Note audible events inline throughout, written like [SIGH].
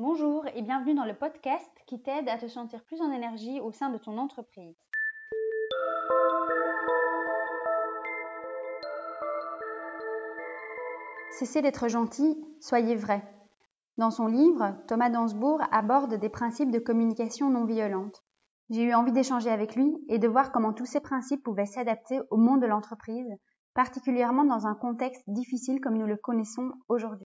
Bonjour et bienvenue dans le podcast qui t'aide à te sentir plus en énergie au sein de ton entreprise. Cessez d'être gentil, soyez vrai. Dans son livre, Thomas Dansbourg aborde des principes de communication non violente. J'ai eu envie d'échanger avec lui et de voir comment tous ces principes pouvaient s'adapter au monde de l'entreprise, particulièrement dans un contexte difficile comme nous le connaissons aujourd'hui.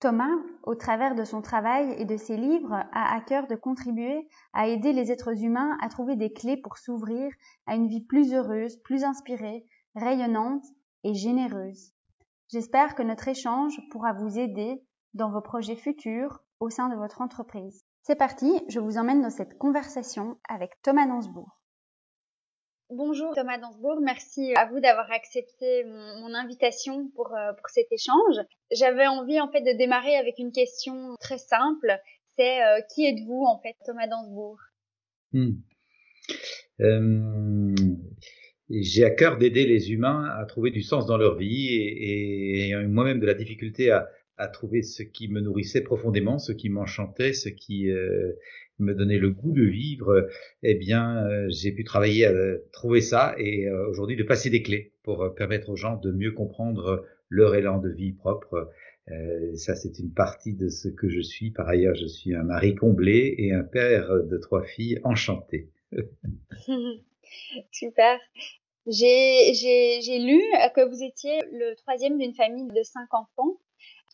Thomas, au travers de son travail et de ses livres, a à cœur de contribuer à aider les êtres humains à trouver des clés pour s'ouvrir à une vie plus heureuse, plus inspirée, rayonnante et généreuse. J'espère que notre échange pourra vous aider dans vos projets futurs au sein de votre entreprise. C'est parti, je vous emmène dans cette conversation avec Thomas Dansbourg. Bonjour Thomas Dansbourg, merci à vous d'avoir accepté mon, invitation pour, euh, pour cet échange. J'avais envie en fait de démarrer avec une question très simple, c'est euh, qui êtes-vous en fait Thomas Dansbourg hmm. euh, J'ai à cœur d'aider les humains à trouver du sens dans leur vie et, et moi-même de la difficulté à, trouver ce qui me nourrissait profondément, ce qui m'enchantait, ce qui me donner le goût de vivre, eh bien, euh, j'ai pu travailler à trouver ça et euh, aujourd'hui de passer des clés pour euh, permettre aux gens de mieux comprendre leur élan de vie propre. ça, c'est une partie de ce que je suis. Par ailleurs, je suis un mari comblé et un père de trois filles enchanté. [LAUGHS] Super. J'ai lu que vous étiez le troisième d'une famille de cinq enfants.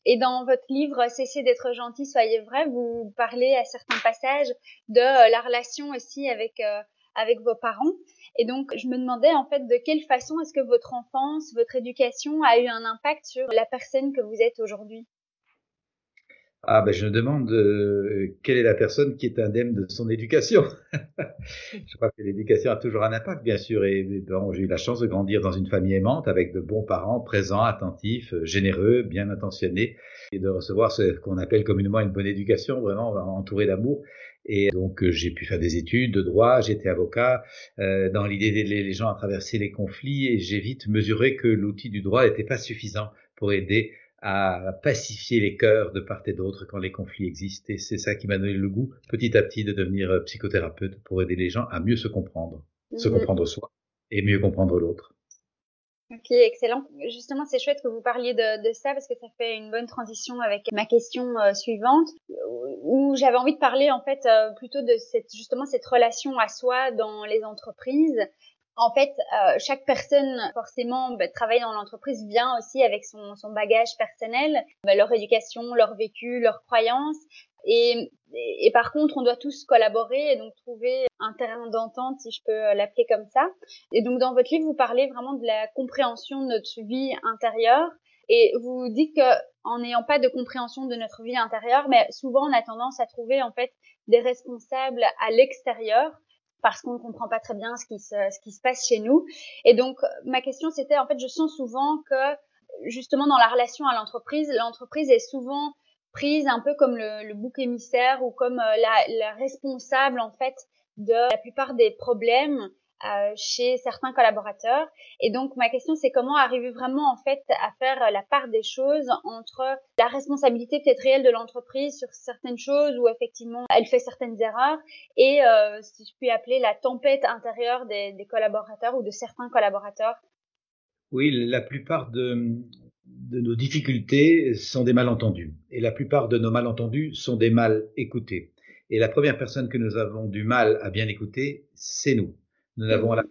Et dans votre livre Cessez d'être gentil, soyez vrai, vous parlez à certains passages de euh, la relation aussi avec euh, avec vos parents. Et donc, je me demandais en fait de quelle façon est-ce que votre enfance, votre éducation a eu un impact sur la personne que vous êtes aujourd'hui? Ah ben je me demande euh, quelle est la personne qui est indemne de son éducation? [LAUGHS] je crois que l'éducation a toujours un impact, bien sûr. Et bon, j'ai eu la chance de grandir dans une famille aimante avec de bons parents, présents, attentifs, euh, généreux, bien intentionnés, et de recevoir ce qu'on appelle communément une bonne éducation, vraiment entouré d'amour. Et donc euh, j'ai pu faire des études de droit, j'étais avocat, euh, dans l'idée d'aider les gens à traverser les conflits, et j'ai vite mesuré que l'outil du droit n'était pas suffisant pour aider à pacifier les cœurs de part et d'autre quand les conflits existent. Et c'est ça qui m'a donné le goût, petit à petit, de devenir euh, psychothérapeute pour aider les gens à mieux se comprendre, se mhm. comprendre soi et mieux comprendre l'autre. Ok, excellent. Justement, c'est chouette que vous parliez de, ça parce que ça fait une bonne transition avec ma question euh, suivante, où j'avais envie de parler en fait euh, plutôt de cette justement cette relation à soi dans les entreprises en fait, euh, chaque personne, forcément, bah, travaille dans l'entreprise vient aussi avec son, son bagage personnel, bah, leur éducation, leur vécu, leurs croyances. Et, et, par contre, on doit tous collaborer et donc trouver un terrain d'entente, si je peux l'appeler comme ça. Et donc, dans votre livre, vous parlez vraiment de la compréhension de notre vie intérieure. Et vous dites que en n'ayant pas de compréhension de notre vie intérieure, mais souvent on a tendance à trouver en fait des responsables à l'extérieur parce qu'on ne comprend pas très bien ce qui se, ce qui se passe chez nous. Et donc, ma question, c'était, en fait, je sens souvent que, justement, dans la relation à l'entreprise, l'entreprise est souvent prise un peu comme le, le bouc émissaire ou comme euh, la, la responsable, en fait, de la plupart des problèmes euh, chez certains collaborateurs. Et donc ma question c'est comment arriver vraiment en fait à faire la part des choses entre la responsabilité peut-être réelle de l'entreprise sur certaines choses où effectivement elle fait certaines erreurs et euh, si je puis appeler la tempête intérieure des, collaborateurs ou de certains collaborateurs? Oui, la plupart de nos difficultés sont des malentendus et la plupart de nos malentendus sont des mal écoutés. Et la première personne que nous avons du mal à bien écouter, c'est nous. Nous n'avons à la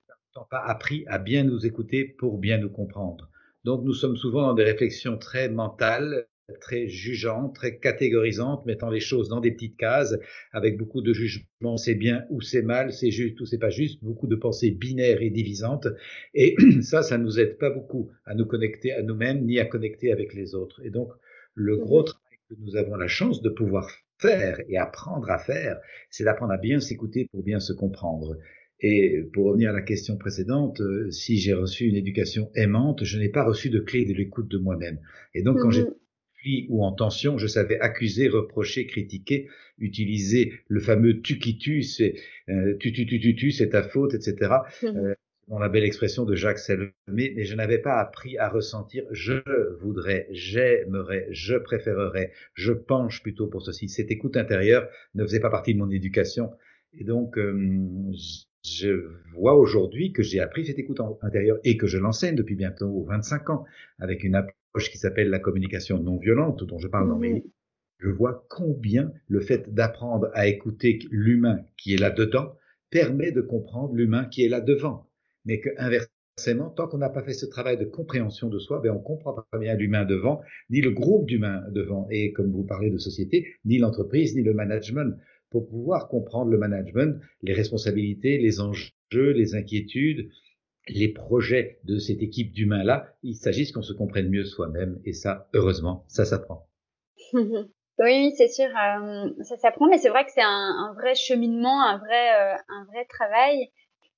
pas appris à bien nous écouter pour bien nous comprendre. Donc nous sommes souvent dans des réflexions très mentales, très jugeantes, très catégorisantes, mettant les choses dans des petites cases, avec beaucoup de jugements, c'est bien ou c'est mal, c'est juste ou c'est pas juste, beaucoup de pensées binaires et divisantes. Et [CLEARS THROAT] ça, ça nous aide pas beaucoup à nous connecter à nous-mêmes, ni à connecter avec les autres. Et donc, le gros mhm. travail que nous avons la chance de pouvoir faire et apprendre à faire, c'est d'apprendre à bien s'écouter pour bien se comprendre. Et pour revenir à la question précédente, euh, si j'ai reçu une éducation aimante, je n'ai pas reçu de clé de l'écoute de moi-même. Et donc, quand j'étais mhm. ou en tension, je savais accuser, reprocher, critiquer, utiliser le fameux tu qui tue, c'est euh, tu tu tu tu tu, c'est ta faute, etc. Mhm. Euh, dans la belle expression de Jacques Salomé, mais je n'avais pas appris à ressentir je voudrais, j'aimerais, je préférerais, je penche plutôt pour ceci. Cette écoute intérieure ne faisait pas partie de mon éducation. Et donc, euh, je vois aujourd'hui que j'ai appris cette écoute intérieure et que je l'enseigne depuis bientôt 25 ans avec une approche qui s'appelle la communication non violente dont je parle dans mes livres. Je vois combien le fait d'apprendre à écouter l'humain qui est là-dedans permet de comprendre l'humain qui est là-devant mais que inversement, tant qu'on n'a pas fait ce travail de compréhension de soi, ben on comprend pas bien l'humain devant, ni le groupe d'humains devant, et comme vous parlez de société, ni l'entreprise, ni le management. Pour pouvoir comprendre le management, les responsabilités, les enjeux, les inquiétudes, les projets de cette équipe d'humains-là, il s'agit qu'on se comprenne mieux soi-même, et ça, heureusement, ça s'apprend. [LAUGHS] Oui, c'est sûr, euh, ça s'apprend, mais c'est vrai que c'est un, vrai cheminement, un vrai, euh, un vrai travail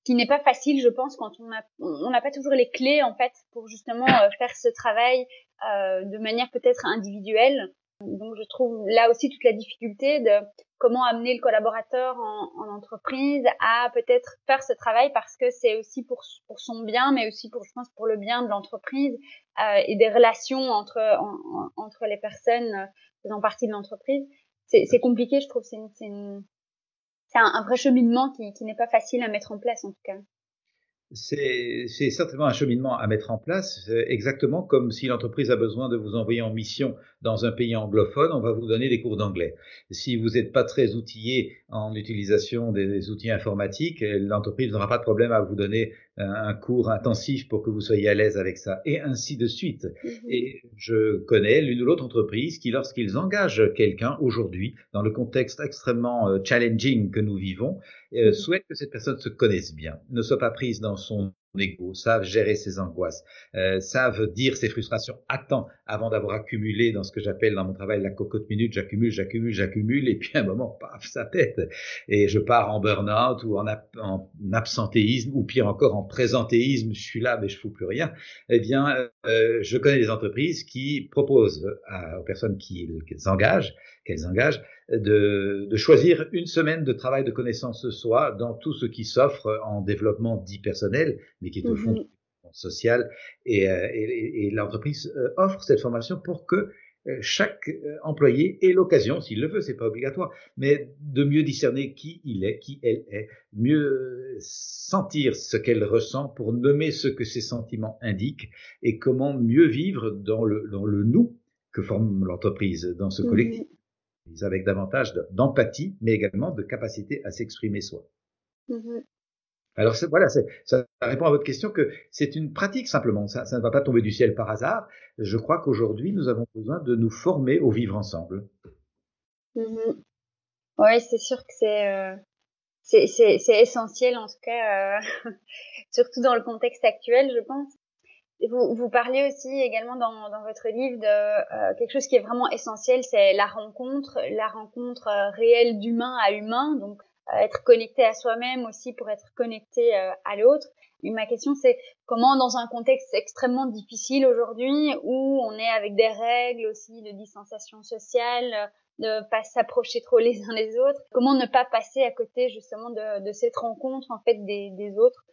qui n'est pas facile, je pense, quand on n'a pas toujours les clés en fait pour justement euh, faire ce travail de manière peut-être individuelle. Donc je trouve là aussi toute la difficulté de comment amener le collaborateur en, en entreprise à peut-être faire ce travail parce que c'est aussi pour, pour son bien, mais aussi pour je pense pour le bien de l'entreprise euh, et des relations entre entre les personnes euh, faisant partie de l'entreprise. C'est compliqué, je trouve. C'est c'est un, vrai cheminement qui, qui n'est pas facile à mettre en place en tout cas. C'est certainement un cheminement à mettre en place, exactement comme si l'entreprise a besoin de vous envoyer en mission dans un pays anglophone, on va vous donner des cours d'anglais. Si vous n'êtes pas très outillé en utilisation des outils informatiques, l'entreprise n'aura pas de problème à vous donner un cours intensif pour que vous soyez à l'aise avec ça, et ainsi de suite. Mm-hmm. Et je connais l'une ou l'autre entreprise qui, lorsqu'ils engagent quelqu'un aujourd'hui, dans le contexte extrêmement euh, challenging que nous vivons, euh, mm-hmm. souhaite que cette personne se connaisse bien, ne soit pas prise dans son ego, savent gérer ses angoisses, euh, savent dire ses frustrations à temps avant d'avoir accumulé dans ce que j'appelle dans mon travail la cocotte minute, j'accumule, j'accumule, j'accumule, et puis à un moment, paf, ça pète, et je pars en burn-out ou en, en, absentéisme, ou pire encore en présentéisme, je suis là mais je fous plus rien. Eh bien, euh, je connais des entreprises qui proposent aux personnes qui, qui engagent, qu'elles engagent, de, de, choisir une semaine de travail de connaissance de soi dans tout ce qui s'offre en développement dit personnel, mais qui est au fond mhm. social. Et, euh, et, et l'entreprise euh, offre cette formation pour que euh, chaque employé ait l'occasion, s'il le veut, c'est pas obligatoire, mais de mieux discerner qui il est, qui elle est, mieux sentir ce qu'elle ressent pour nommer ce que ses sentiments indiquent et comment mieux vivre dans le, dans le nous que forme l'entreprise, dans ce mhm. collectif avec davantage d'empathie, mais également de capacité à s'exprimer soi. Mm-hmm. Alors voilà, ça répond à votre question que c'est une pratique simplement, ça, ça, ne va pas tomber du ciel par hasard. Je crois qu'aujourd'hui, nous avons besoin de nous former au vivre ensemble. Mm-hmm. Oui, c'est sûr que c'est euh, c'est essentiel en tout cas, euh, [LAUGHS] surtout dans le contexte actuel, je pense. Vous, vous parlez aussi également dans, dans votre livre de euh, quelque chose qui est vraiment essentiel, c'est la rencontre, la rencontre euh, réelle d'humain à humain, donc euh, être connecté à soi-même aussi pour être connecté à l'autre. Ma question c'est comment dans un contexte extrêmement difficile aujourd'hui où on est avec des règles aussi de distanciation sociale, de pas s'approcher trop les uns les autres, comment ne pas passer à côté justement de, de cette rencontre en fait des, des autres?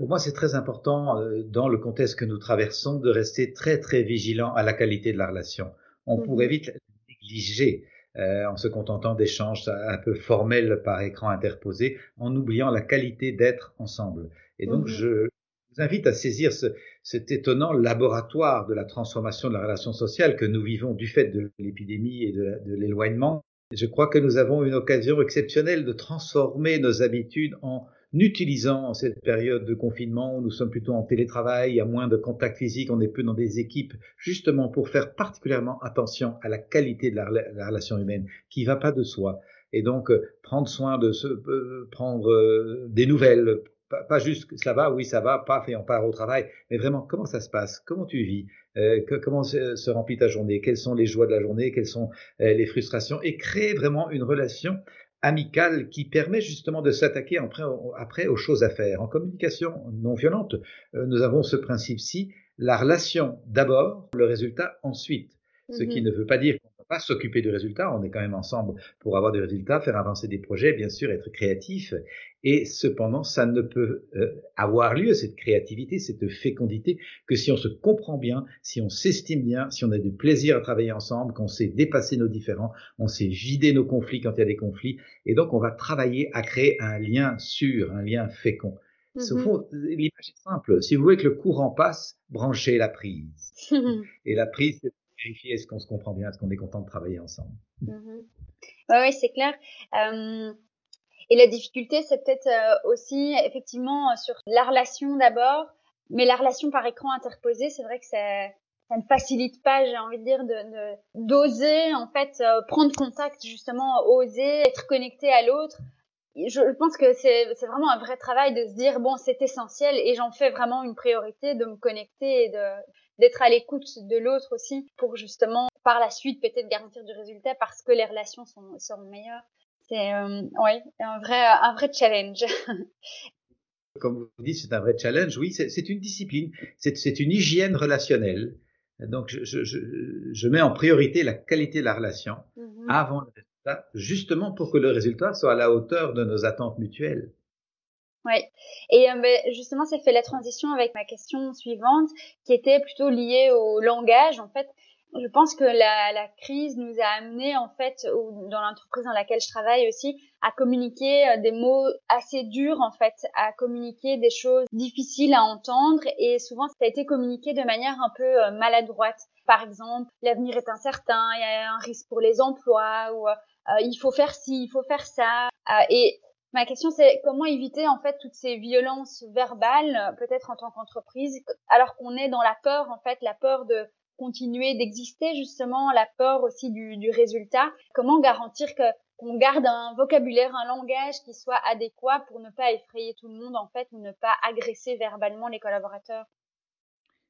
Pour moi, c'est très important euh, dans le contexte que nous traversons de rester très très vigilant à la qualité de la relation. On mmh pourrait vite négliger euh, en se contentant d'échanges un peu formels par écran interposé, en oubliant la qualité d'être ensemble. Et donc, mmh je vous invite à saisir ce, cet étonnant laboratoire de la transformation de la relation sociale que nous vivons du fait de l'épidémie et de l'éloignement. Je crois que nous avons une occasion exceptionnelle de transformer nos habitudes en utilisant cette période de confinement où nous sommes plutôt en télétravail, a moins de contact physique, on est peu dans des équipes, justement pour faire particulièrement attention à la qualité de la, relation humaine qui va pas de soi. Et donc, euh, prendre soin de se, euh, prendre euh, des nouvelles, pas, juste ça va, oui ça va, paf et on part au travail, mais vraiment comment ça se passe, comment tu vis, comment se, se, remplit ta journée, quelles sont les joies de la journée, quelles sont les frustrations, et créer vraiment une relation amicale qui permet justement de s'attaquer après, après, aux choses à faire. En communication non violente, euh, nous avons ce principe-ci, la relation d'abord, le résultat ensuite. Ce qui mhm. ne veut pas dire pas s'occuper du résultat. On est quand même ensemble pour avoir des résultats, faire avancer des projets, bien sûr, être créatif. Et cependant, ça ne peut euh, avoir lieu, cette créativité, cette fécondité, que si on se comprend bien, si on s'estime bien, si on a du plaisir à travailler ensemble, qu'on sait dépasser nos différends, on sait vider nos conflits quand il y a des conflits. Et donc, on va travailler à créer un lien sûr, un lien fécond. Mmh l'image est simple. Si vous voulez que le courant passe, branchez la prise. [LAUGHS] Et la prise, c'est vérifier est-ce qu'on se comprend bien, est-ce qu'on est content de travailler ensemble. Mmh oui, c'est clair. et la difficulté, c'est peut-être euh, aussi effectivement sur la relation d'abord, mais la relation par écran interposé, c'est vrai que ça, ne facilite pas, j'ai envie de dire, d'oser en fait euh, prendre contact justement, oser être connecté à l'autre je pense que c'est vraiment un vrai travail de se dire bon c'est essentiel et j'en fais vraiment une priorité de me connecter et de d'être à l'écoute de l'autre aussi pour justement par la suite peut-être garantir du résultat parce que les relations sont, seront meilleures. C'est euh, ouais un vrai un vrai challenge. [LAUGHS] Comme vous dites, c'est un vrai challenge. Oui, c'est une discipline, c'est une hygiène relationnelle. Donc, je, je, je, mets en priorité la qualité de la relation mm-hmm. avant le justement pour que le résultat soit à la hauteur de nos attentes mutuelles. Oui, et euh, ben, justement, ça fait la transition avec ma question suivante, qui était plutôt liée au langage. En fait, je pense que la, la crise nous a amené, en fait, dans l'entreprise dans laquelle je travaille aussi, à communiquer euh, des mots assez durs, en fait, à communiquer des choses difficiles à entendre, et souvent, ça a été communiqué de manière un peu euh, maladroite. Par exemple, l'avenir est incertain, il y a un risque pour les emplois, ou euh, il faut faire ci, il faut faire ça. Euh, et ma question c'est comment éviter en fait toutes ces violences verbales, peut-être en tant qu'entreprise, alors qu'on est dans la peur en fait, la peur de continuer d'exister justement, la peur aussi du, du résultat. Comment garantir que qu'on garde un vocabulaire, un langage qui soit adéquat pour ne pas effrayer tout le monde en fait ou ne pas agresser verbalement les collaborateurs?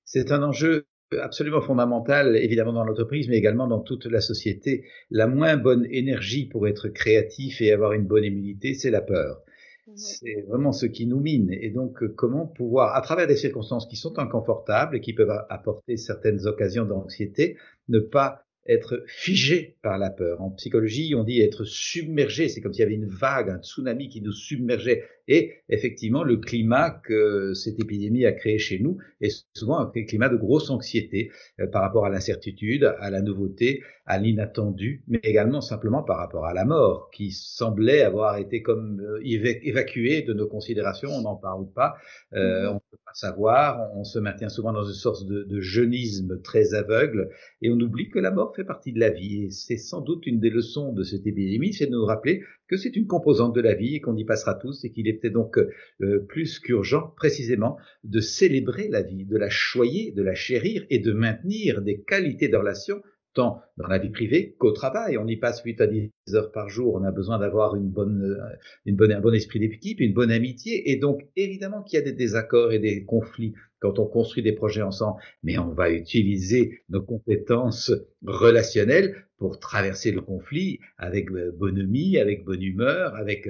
C'est un enjeu absolument fondamental, évidemment dans l'entreprise, mais également dans toute la société. La moins bonne énergie pour être créatif et avoir une bonne immunité, c'est la peur. Mmh c'est vraiment ce qui nous mine. Et donc, comment pouvoir, à travers des circonstances qui sont inconfortables et qui peuvent apporter certaines occasions d'anxiété, ne pas être figé par la peur. En psychologie, on dit être submergé. C'est comme s'il y avait une vague, un tsunami qui nous submergeait. Et effectivement, le climat que cette épidémie a créé chez nous est souvent un climat de grosse anxiété euh, par rapport à l'incertitude, à la nouveauté, à l'inattendu, mais également simplement par rapport à la mort, qui semblait avoir été comme euh, évacuée de nos considérations. On n'en parle pas, euh, mmh on ne peut pas savoir. On se maintient souvent dans une sorte de, de jeunisme très aveugle, et on oublie que la mort fait partie de la vie. Et c'est sans doute une des leçons de cette épidémie, c'est de nous rappeler que c'est une composante de la vie et qu'on y passera tous et qu'il peut-être donc euh, plus qu'urgent précisément de célébrer la vie, de la choyer, de la chérir et de maintenir des qualités de relation tant dans la vie privée qu'au travail. On y passe 8 à 10 heures par jour. On a besoin d'avoir une bonne, euh, une bonne, un bon esprit d'équipe, une bonne amitié. Et donc, évidemment qu'il y a des désaccords et des conflits quand on construit des projets ensemble, mais on va utiliser nos compétences relationnelles pour traverser le conflit avec euh, bonhomie, avec bonne humeur, avec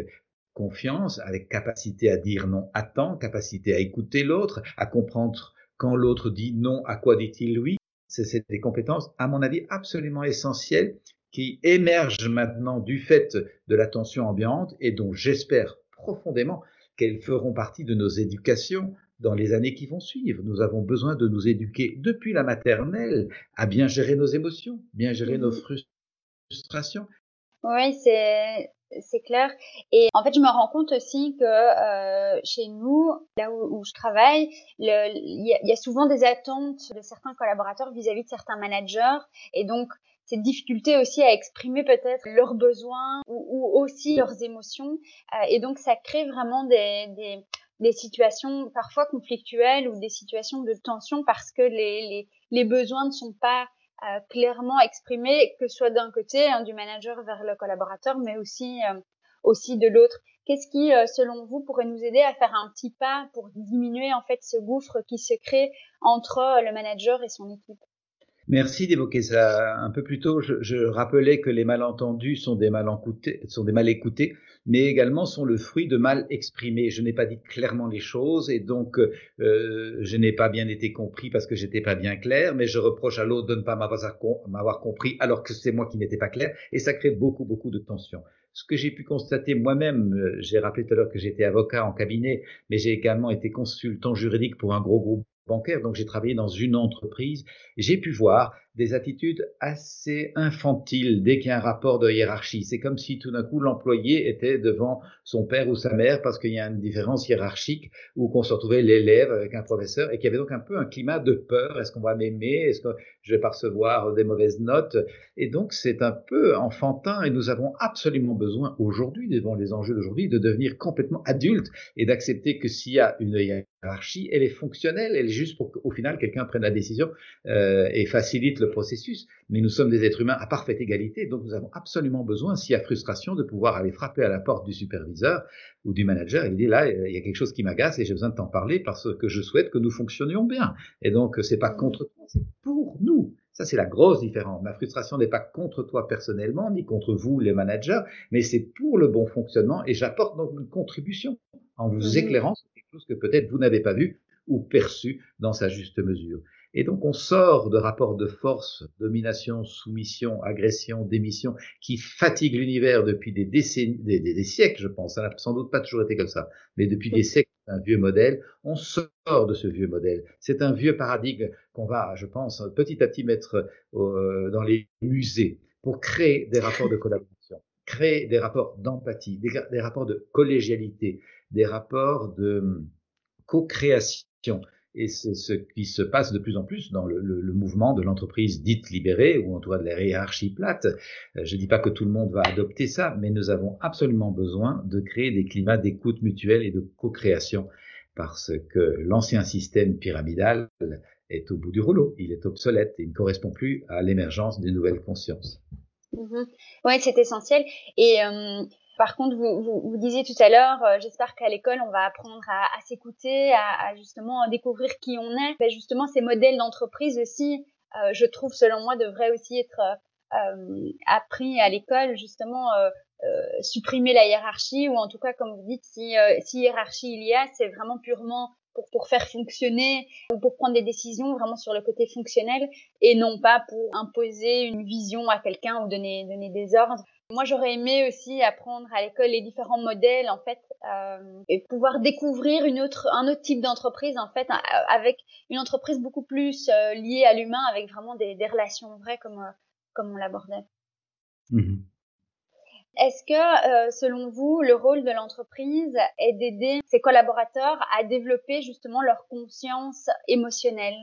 confiance, avec capacité à dire non à temps, capacité à écouter l'autre, à comprendre quand l'autre dit non, à quoi dit-il oui. C'est des compétences, à mon avis, absolument essentielles qui émergent maintenant du fait de la tension ambiante et dont j'espère profondément qu'elles feront partie de nos éducations dans les années qui vont suivre. Nous avons besoin de nous éduquer depuis la maternelle à bien gérer nos émotions, bien gérer nos mmh frustrations. Oui, c'est c'est clair. Et en fait, je me rends compte aussi que euh, chez nous, là où, je travaille, il y, a souvent des attentes de certains collaborateurs vis-à-vis de certains managers, et donc cette difficulté aussi à exprimer peut-être leurs besoins ou, aussi leurs émotions. Euh, et donc, ça crée vraiment des, des, des situations parfois conflictuelles ou des situations de tension parce que les, les, besoins ne sont pas euh, clairement exprimés, que ce soit d'un côté hein, du manager vers le collaborateur, mais aussi euh, aussi de l'autre. Qu'est-ce qui, euh, selon vous, pourrait nous aider à faire un petit pas pour diminuer en fait ce gouffre qui se crée entre le manager et son équipe? Merci d'évoquer ça. Un peu plus tôt, je, rappelais que les malentendus sont des mal, écoutés, sont des mal mais également sont le fruit de mal exprimés. Je n'ai pas dit clairement les choses et donc euh, je n'ai pas bien été compris parce que j'étais pas bien clair, mais je reproche à l'autre de ne pas m'avoir compris alors que c'est moi qui n'étais pas clair et ça crée beaucoup, beaucoup de tensions ce que j'ai pu constater moi-même, euh, j'ai rappelé tout à l'heure que j'étais avocat en cabinet, mais j'ai également été consultant juridique pour un gros groupe bancaire, donc j'ai travaillé dans une entreprise, j'ai pu voir des attitudes assez infantiles dès qu'il y a un rapport de hiérarchie. C'est comme si tout d'un coup l'employé était devant son père ou sa mère parce qu'il y a une différence hiérarchique ou qu'on se retrouvait l'élève avec un professeur et qu'il y avait donc un peu un climat de peur. Est-ce qu'on va m'aimer? Est-ce que je vais pas recevoir des mauvaises notes? Et donc c'est un peu enfantin et nous avons absolument besoin aujourd'hui, devant les enjeux d'aujourd'hui, de devenir complètement adultes et d'accepter que s'il y a une hiérarchie, elle est fonctionnelle, elle est juste pour qu'au final quelqu'un prenne la décision euh, et facilite le processus, mais nous sommes des êtres humains à parfaite égalité, donc nous avons absolument besoin, s'il y a frustration, de pouvoir aller frapper à la porte du superviseur ou du manager et lui dire là, il y a quelque chose qui m'agace et j'ai besoin de t'en parler parce que je souhaite que nous fonctionnions bien. Et donc, c'est pas contre toi, c'est pour nous. Ça, c'est la grosse différence. Ma frustration n'est pas contre toi personnellement, ni contre vous, les managers, mais c'est pour le bon fonctionnement et j'apporte donc une contribution en vous éclairant sur quelque chose que peut-être vous n'avez pas vu ou perçu dans sa juste mesure. Et donc on sort de rapports de force, domination, soumission, agression, démission, qui fatiguent l'univers depuis des décennies, des, siècles, je pense. Ça n'a sans doute pas toujours été comme ça, mais depuis des siècles, un vieux modèle. On sort de ce vieux modèle. C'est un vieux paradigme qu'on va, je pense, petit à petit mettre euh, dans les musées pour créer des rapports de collaboration, créer des rapports d'empathie, des rapports de collégialité, des rapports de co-création et c'est ce qui se passe de plus en plus dans le, mouvement de l'entreprise dite libérée, ou en tout cas de la hiérarchie plate. Euh, je ne dis pas que tout le monde va adopter ça, mais nous avons absolument besoin de créer des climats d'écoute mutuelle et de co-création, parce que l'ancien système pyramidal est au bout du rouleau, il est obsolète et il ne correspond plus à l'émergence des nouvelles consciences. Mmh oui, c'est essentiel. Et euh, par contre, vous, vous, vous, disiez tout à l'heure, euh, j'espère qu'à l'école, on va apprendre à, à s'écouter, à, à, justement découvrir qui on est. Ben justement, ces modèles d'entreprise aussi, euh, je trouve, selon moi, devraient aussi être euh, appris à l'école, justement, euh, euh, supprimer la hiérarchie, ou en tout cas, comme vous dites, si, si hiérarchie il y a, c'est vraiment purement pour, pour faire fonctionner ou pour prendre des décisions vraiment sur le côté fonctionnel et non pas pour imposer une vision à quelqu'un ou donner, donner des ordres. Moi, j'aurais aimé aussi apprendre à l'école les différents modèles, en fait, euh, et pouvoir découvrir une autre, un autre type d'entreprise, en fait, avec une entreprise beaucoup plus euh, liée à l'humain, avec vraiment des, des, relations vraies, comme, euh, comme on l'abordait. Mmh Est-ce que, euh, selon vous, le rôle de l'entreprise est d'aider ses collaborateurs à développer justement leur conscience émotionnelle?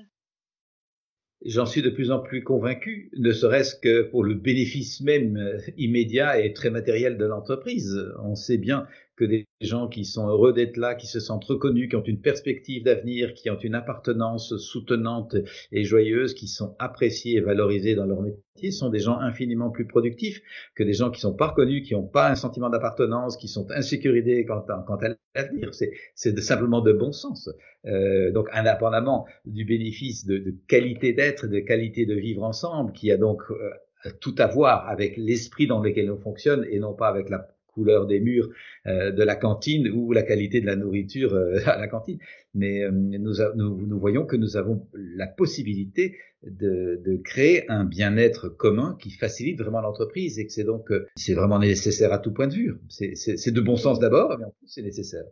J'en suis de plus en plus convaincu, ne serait-ce que pour le bénéfice même euh, immédiat et très matériel de l'entreprise. On sait bien que des gens qui sont heureux d'être là, qui se sentent reconnus, qui ont une perspective d'avenir, qui ont une appartenance soutenante et joyeuse, qui sont appréciés et valorisés dans leur métier, sont des gens infiniment plus productifs que des gens qui sont pas reconnus, qui n'ont pas un sentiment d'appartenance, qui sont insécurisés quant à, à l'avenir. C'est simplement de bon sens. Euh, donc, indépendamment du bénéfice de, de qualité d'être, de qualité de vivre ensemble, qui a donc euh, tout à voir avec l'esprit dans lequel on fonctionne et non pas avec la couleur des murs euh, de la cantine ou la qualité de la nourriture euh, [LAUGHS] à la cantine. Mais euh, nous, voyons que nous avons la possibilité de, créer un bien-être commun qui facilite vraiment l'entreprise et que c'est donc c'est vraiment nécessaire à tout point de vue. C'est de bon sens d'abord, mais en plus c'est nécessaire.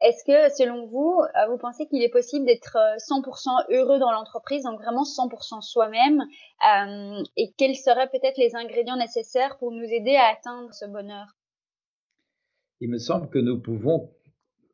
Est-ce que, selon vous, vous pensez qu'il est possible d'être 100% heureux dans l'entreprise, donc vraiment 100% soi-même Et quels seraient peut-être les ingrédients nécessaires pour nous aider à atteindre ce bonheur? Il me semble que nous pouvons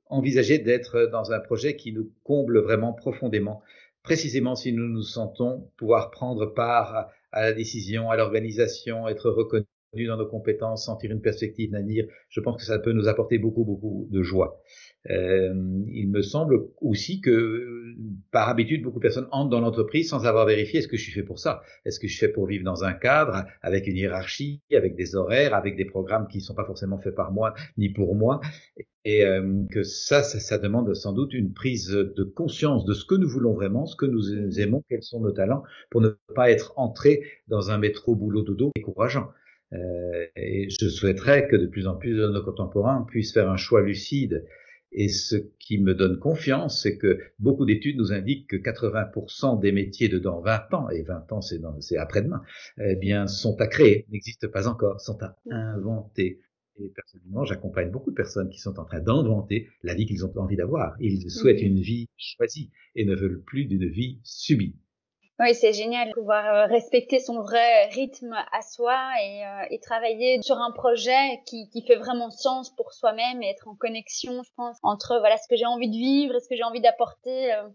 envisager d'être dans un projet qui nous comble vraiment profondément, précisément si nous nous sentons pouvoir prendre part à, la décision, à l'organisation, être reconnus dans nos compétences, sentir une perspective d'avenir, je pense que ça peut nous apporter beaucoup, beaucoup de joie. Euh, il me semble aussi que, par habitude, beaucoup de personnes entrent dans l'entreprise sans avoir vérifié est-ce que je suis fait pour ça? Est-ce que je suis fait pour vivre dans un cadre, avec une hiérarchie, avec des horaires, avec des programmes qui ne sont pas forcément faits par moi ni pour moi? Et euh, que ça, ça, demande sans doute une prise de conscience de ce que nous voulons vraiment, ce que nous aimons, quels sont nos talents, pour ne pas être entré dans un métro boulot dodo décourageant. Euh, et je souhaiterais que de plus en plus de nos contemporains puissent faire un choix lucide et ce qui me donne confiance, c'est que beaucoup d'études nous indiquent que 80% des métiers de dans 20 ans, et 20 ans c'est après-demain, eh bien, sont à créer, n'existent pas encore, sont à inventer. Et personnellement, j'accompagne beaucoup de personnes qui sont en train d'inventer la vie qu'ils ont envie d'avoir. Ils souhaitent une vie choisie et ne veulent plus d'une vie subie. Oui, c'est génial de pouvoir euh, respecter son vrai rythme à soi et, euh, et travailler sur un projet qui, qui, fait vraiment sens pour soi-même et être en connexion, je pense, entre voilà ce que j'ai envie de vivre et ce que j'ai envie d'apporter euh,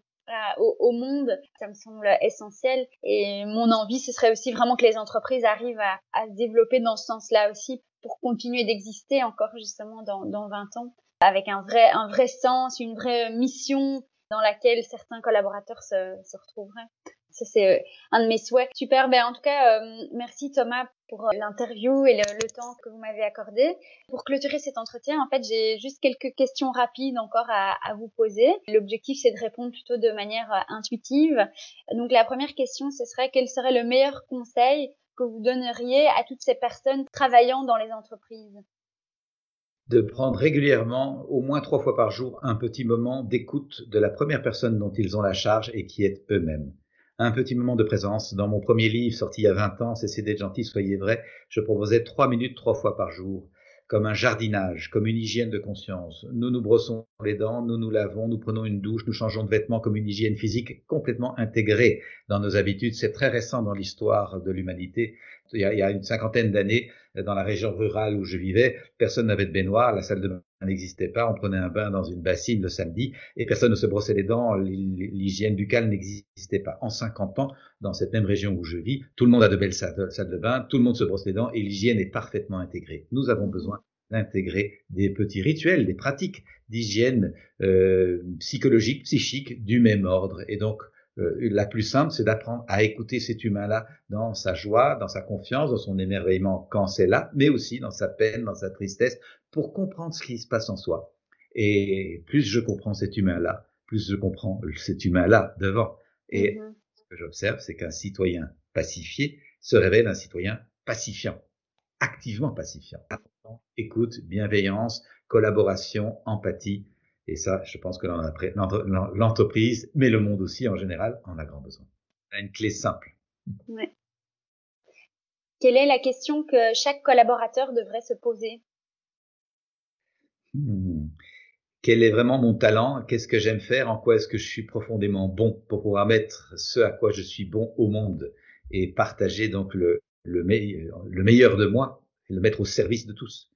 au, monde. Ça me semble essentiel. Et mon envie, ce serait aussi vraiment que les entreprises arrivent à, à se développer dans ce sens-là aussi pour continuer d'exister encore justement dans, dans 20 ans avec un vrai, un vrai sens, une vraie mission dans laquelle certains collaborateurs se, se retrouveraient. Ça, c'est euh, un de mes souhaits. Super. Ben, en tout cas, euh, merci Thomas pour euh, l'interview et le, temps que vous m'avez accordé. Pour clôturer cet entretien, en fait, j'ai juste quelques questions rapides encore à, à vous poser. L'objectif, c'est de répondre plutôt de manière intuitive. Donc, la première question, ce serait quel serait le meilleur conseil que vous donneriez à toutes ces personnes travaillant dans les entreprises? De prendre régulièrement, au moins trois fois par jour, un petit moment d'écoute de la première personne dont ils ont la charge et qui est eux-mêmes un petit moment de présence. Dans mon premier livre, sorti il y a 20 ans, C'est d'être gentil, soyez vrai, je proposais trois minutes trois fois par jour, comme un jardinage, comme une hygiène de conscience. Nous nous brossons les dents, nous nous lavons, nous prenons une douche, nous changeons de vêtements comme une hygiène physique complètement intégrée dans nos habitudes. C'est très récent dans l'histoire de l'humanité. Il, y a, une cinquantaine d'années, dans la région rurale où je vivais, personne n'avait de baignoire, la salle de bain n'existait pas, on prenait un bain dans une bassine le samedi et personne ne se brossait les dents, l'hygiène buccale n'existait pas. En 50 ans, dans cette même région où je vis, tout le monde a de belles salles de bain, tout le monde se brosse les dents et l'hygiène est parfaitement intégrée. Nous avons besoin d'intégrer des petits rituels, des pratiques d'hygiène euh, psychologique, psychique du même ordre. Et donc, euh, la plus simple, c'est d'apprendre à écouter cet humain-là dans sa joie, dans sa confiance, dans son émerveillement quand c'est là, mais aussi dans sa peine, dans sa tristesse, pour comprendre ce qui se passe en soi. Et plus je comprends cet humain-là, plus je comprends cet humain-là devant. Et mm-hmm. ce que j'observe, c'est qu'un citoyen pacifié se révèle un citoyen pacifiant, activement pacifiant. Écoute, bienveillance, collaboration, empathie, et ça, je pense que l'entreprise, mais le monde aussi en général, en a grand besoin. Une clé simple. Ouais. Quelle est la question que chaque collaborateur devrait se poser? Hmm. Quel est vraiment mon talent? Qu'est-ce que j'aime faire? En quoi est-ce que je suis profondément bon? Pour pouvoir mettre ce à quoi je suis bon au monde et partager donc le, le, le meilleur de moi et le mettre au service de tous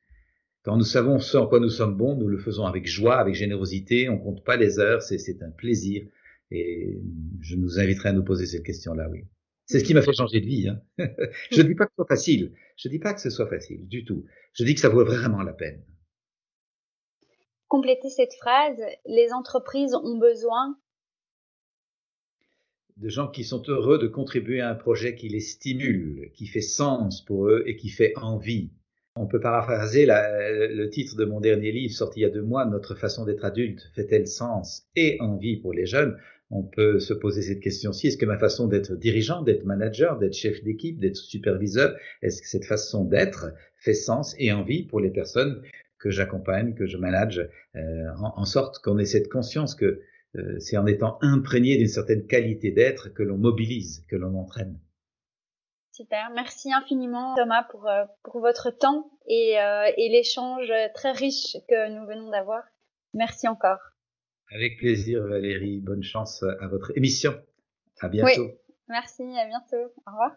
quand nous savons ce en quoi nous sommes bons, nous le faisons avec joie, avec générosité, on compte pas les heures, c'est un plaisir. Et je nous inviterai à nous poser cette question-là, oui. C'est ce qui m'a fait changer de vie. Hein. [LAUGHS] je ne dis pas que ce soit facile. Je ne dis pas que ce soit facile du tout. Je dis que ça vaut vraiment la peine. Compléter cette phrase, les entreprises ont besoin de gens qui sont heureux de contribuer à un projet qui les stimule, qui fait sens pour eux et qui fait envie. On peut paraphraser le titre de mon dernier livre sorti il y a deux mois, Notre façon d'être adulte fait-elle sens et envie pour les jeunes? On peut se poser cette question-ci. Est-ce que ma façon d'être dirigeant, d'être manager, d'être chef d'équipe, d'être superviseur, est-ce que cette façon d'être fait sens et envie pour les personnes que j'accompagne, que je manage, euh, en, sorte qu'on ait cette conscience que c'est en étant imprégné d'une certaine qualité d'être que l'on mobilise, que l'on entraîne. Super, merci infiniment Thomas pour, euh, pour votre temps et, euh, et l'échange très riche que nous venons d'avoir. Merci encore. Avec plaisir Valérie, bonne chance à votre émission. À bientôt. Oui, merci, à bientôt. Au revoir.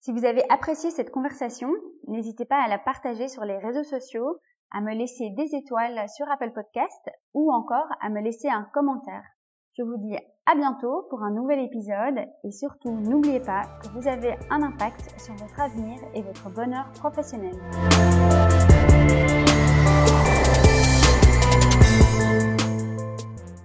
Si vous avez apprécié cette conversation, n'hésitez pas à la partager sur les réseaux sociaux, à me laisser des étoiles sur Apple Podcast ou encore à me laisser un commentaire. Je vous dis à bientôt pour un nouvel épisode et surtout n'oubliez pas que vous avez un impact sur votre avenir et votre bonheur professionnel.